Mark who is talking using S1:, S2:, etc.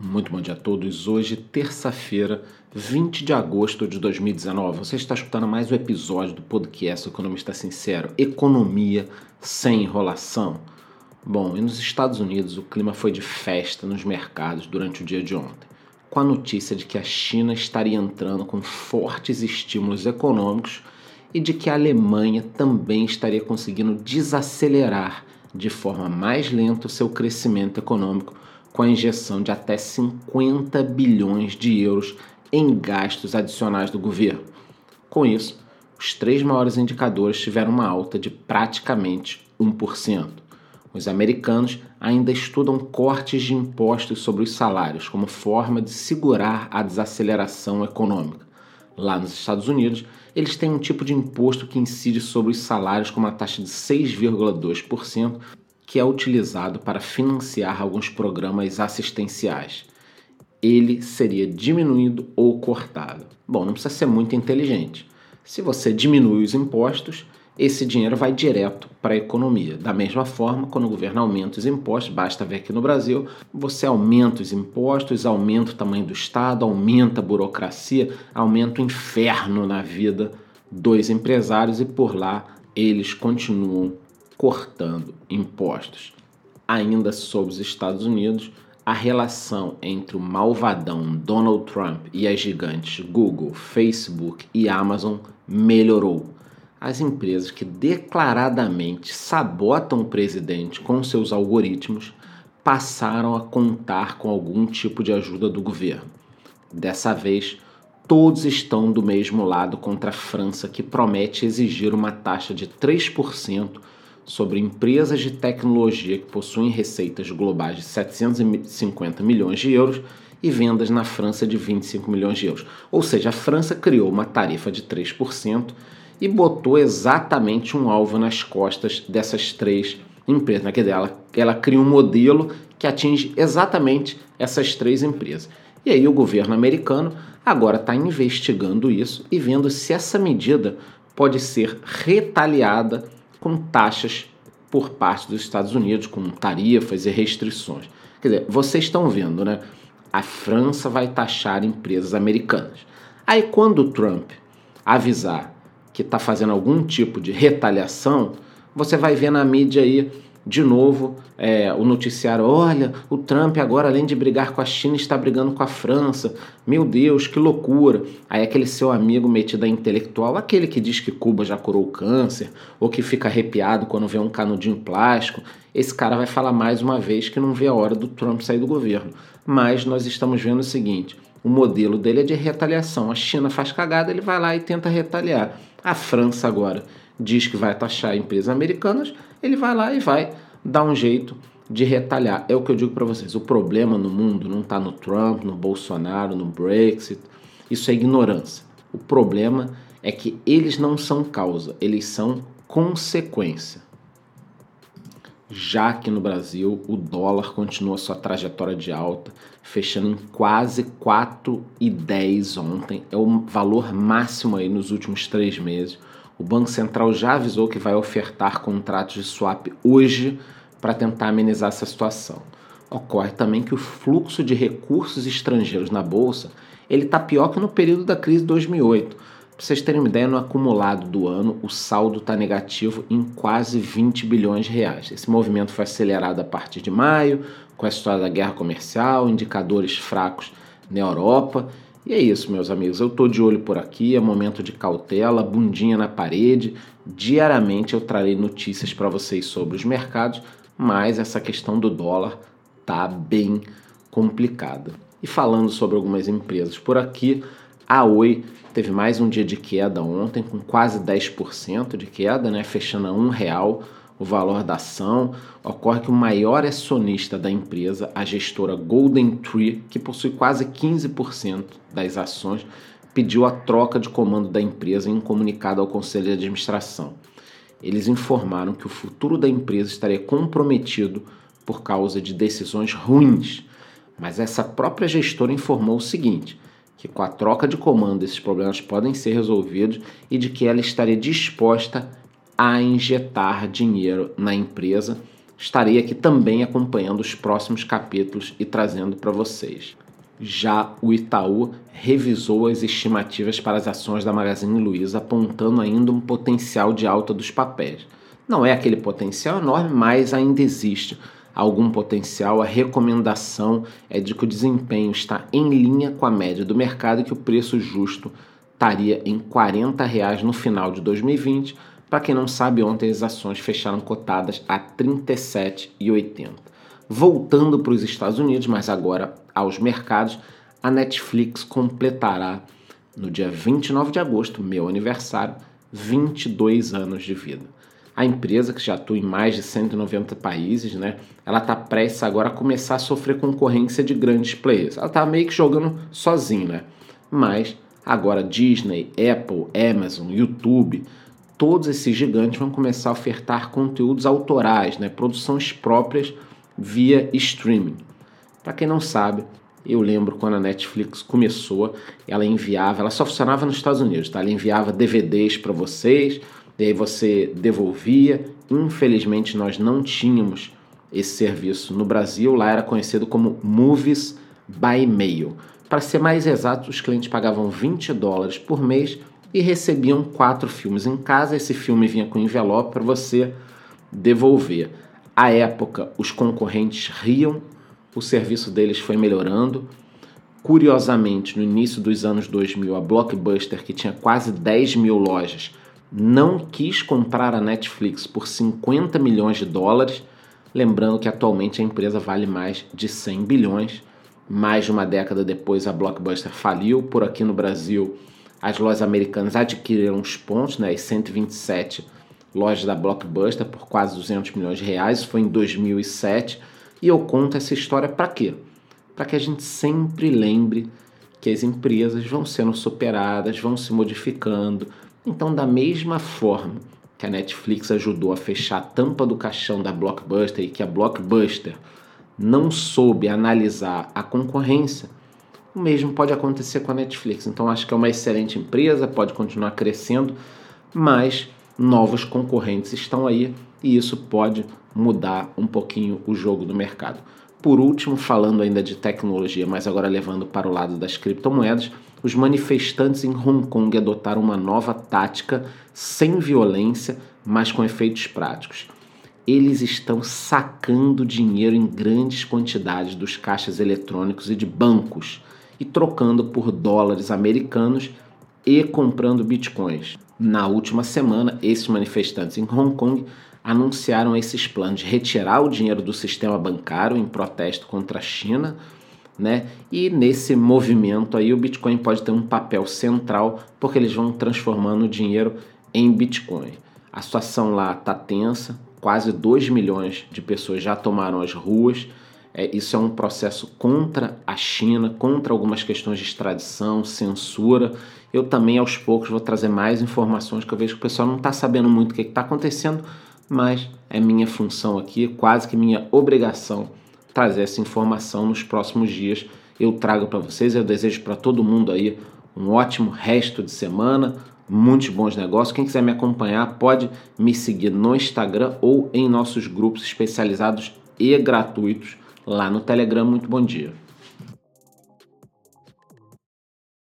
S1: Muito bom dia a todos. Hoje, terça-feira, 20 de agosto de 2019. Você está escutando mais um episódio do podcast Economista Sincero: Economia sem enrolação. Bom, e nos Estados Unidos o clima foi de festa nos mercados durante o dia de ontem, com a notícia de que a China estaria entrando com fortes estímulos econômicos e de que a Alemanha também estaria conseguindo desacelerar de forma mais lenta o seu crescimento econômico com a injeção de até 50 bilhões de euros em gastos adicionais do governo. Com isso, os três maiores indicadores tiveram uma alta de praticamente 1%. Os americanos ainda estudam cortes de impostos sobre os salários como forma de segurar a desaceleração econômica. Lá nos Estados Unidos, eles têm um tipo de imposto que incide sobre os salários com uma taxa de 6,2%, que é utilizado para financiar alguns programas assistenciais. Ele seria diminuído ou cortado. Bom, não precisa ser muito inteligente. Se você diminui os impostos, esse dinheiro vai direto para a economia. Da mesma forma, quando o governo aumenta os impostos, basta ver aqui no Brasil, você aumenta os impostos, aumenta o tamanho do Estado, aumenta a burocracia, aumenta o inferno na vida dos empresários e por lá eles continuam cortando impostos. Ainda sobre os Estados Unidos, a relação entre o malvadão Donald Trump e as gigantes Google, Facebook e Amazon melhorou. As empresas que declaradamente sabotam o presidente com seus algoritmos passaram a contar com algum tipo de ajuda do governo. Dessa vez, todos estão do mesmo lado contra a França, que promete exigir uma taxa de 3% sobre empresas de tecnologia que possuem receitas globais de 750 milhões de euros e vendas na França de 25 milhões de euros. Ou seja, a França criou uma tarifa de 3% e botou exatamente um alvo nas costas dessas três empresas. Quer dizer, ela, ela cria um modelo que atinge exatamente essas três empresas. E aí o governo americano agora está investigando isso e vendo se essa medida pode ser retaliada com taxas por parte dos Estados Unidos, com tarifas e restrições. Quer dizer, vocês estão vendo, né? A França vai taxar empresas americanas. Aí, quando o Trump avisar que está fazendo algum tipo de retaliação, você vai ver na mídia aí de novo é, o noticiário: olha, o Trump agora, além de brigar com a China, está brigando com a França. Meu Deus, que loucura! Aí aquele seu amigo metido a intelectual, aquele que diz que Cuba já curou o câncer, ou que fica arrepiado quando vê um canudinho plástico, esse cara vai falar mais uma vez que não vê a hora do Trump sair do governo. Mas nós estamos vendo o seguinte: o modelo dele é de retaliação. A China faz cagada, ele vai lá e tenta retaliar. A França agora diz que vai taxar empresas americanas, ele vai lá e vai dar um jeito de retalhar. É o que eu digo para vocês: o problema no mundo não está no Trump, no Bolsonaro, no Brexit. Isso é ignorância. O problema é que eles não são causa, eles são consequência. Já que no Brasil o dólar continua sua trajetória de alta, fechando em quase 4,10 ontem, é o valor máximo aí nos últimos três meses. O Banco Central já avisou que vai ofertar contratos de swap hoje para tentar amenizar essa situação. Ocorre também que o fluxo de recursos estrangeiros na bolsa ele está pior que no período da crise de 2008. Para vocês terem uma ideia, no acumulado do ano, o saldo está negativo em quase 20 bilhões de reais. Esse movimento foi acelerado a partir de maio, com a história da guerra comercial, indicadores fracos na Europa e é isso, meus amigos. Eu tô de olho por aqui, é momento de cautela, bundinha na parede. Diariamente eu trarei notícias para vocês sobre os mercados, mas essa questão do dólar tá bem complicada. E falando sobre algumas empresas por aqui, a Oi teve mais um dia de queda ontem, com quase 10% de queda, né? fechando a um real o valor da ação, ocorre que o maior acionista da empresa, a gestora Golden Tree, que possui quase 15% das ações, pediu a troca de comando da empresa em um comunicado ao conselho de administração. Eles informaram que o futuro da empresa estaria comprometido por causa de decisões ruins, mas essa própria gestora informou o seguinte: que com a troca de comando esses problemas podem ser resolvidos e de que ela estaria disposta a injetar dinheiro na empresa estarei aqui também acompanhando os próximos capítulos e trazendo para vocês. Já o Itaú revisou as estimativas para as ações da Magazine Luiza, apontando ainda um potencial de alta dos papéis. Não é aquele potencial enorme, mas ainda existe algum potencial. A recomendação é de que o desempenho está em linha com a média do mercado e que o preço justo estaria em 40 reais no final de 2020. Para quem não sabe, ontem as ações fecharam cotadas a R$ 37,80. Voltando para os Estados Unidos, mas agora aos mercados, a Netflix completará no dia 29 de agosto, meu aniversário, 22 anos de vida. A empresa, que já atua em mais de 190 países, né, ela está prestes agora a começar a sofrer concorrência de grandes players. Ela está meio que jogando sozinha, né? mas agora Disney, Apple, Amazon, YouTube, todos esses gigantes vão começar a ofertar conteúdos autorais, né, produções próprias via streaming. Para quem não sabe, eu lembro quando a Netflix começou, ela enviava, ela só funcionava nos Estados Unidos, tá? Ela enviava DVDs para vocês, e aí você devolvia. Infelizmente nós não tínhamos esse serviço no Brasil, lá era conhecido como Movies by Mail. Para ser mais exato, os clientes pagavam 20 dólares por mês e recebiam quatro filmes em casa. Esse filme vinha com envelope para você devolver. À época, os concorrentes riam, o serviço deles foi melhorando. Curiosamente, no início dos anos 2000, a Blockbuster, que tinha quase 10 mil lojas, não quis comprar a Netflix por 50 milhões de dólares. Lembrando que atualmente a empresa vale mais de 100 bilhões. Mais de uma década depois, a Blockbuster faliu. Por aqui no Brasil, as lojas americanas adquiriram os pontos, né, as 127 lojas da Blockbuster por quase 200 milhões de reais, foi em 2007, e eu conto essa história para quê? Para que a gente sempre lembre que as empresas vão sendo superadas, vão se modificando. Então, da mesma forma que a Netflix ajudou a fechar a tampa do caixão da Blockbuster e que a Blockbuster não soube analisar a concorrência, o mesmo pode acontecer com a Netflix. Então, acho que é uma excelente empresa, pode continuar crescendo, mas novos concorrentes estão aí e isso pode mudar um pouquinho o jogo do mercado. Por último, falando ainda de tecnologia, mas agora levando para o lado das criptomoedas, os manifestantes em Hong Kong adotaram uma nova tática sem violência, mas com efeitos práticos. Eles estão sacando dinheiro em grandes quantidades dos caixas eletrônicos e de bancos e trocando por dólares americanos e comprando bitcoins. Na última semana, esses manifestantes em Hong Kong anunciaram esses planos de retirar o dinheiro do sistema bancário em protesto contra a China, né? E nesse movimento aí o Bitcoin pode ter um papel central porque eles vão transformando o dinheiro em Bitcoin. A situação lá está tensa, quase 2 milhões de pessoas já tomaram as ruas é, isso é um processo contra a China, contra algumas questões de extradição, censura. Eu também, aos poucos, vou trazer mais informações que eu vejo que o pessoal não está sabendo muito o que está acontecendo, mas é minha função aqui, quase que minha obrigação, trazer essa informação nos próximos dias. Eu trago para vocês, eu desejo para todo mundo aí um ótimo resto de semana, muitos bons negócios. Quem quiser me acompanhar pode me seguir no Instagram ou em nossos grupos especializados e gratuitos lá no Telegram. Muito bom dia.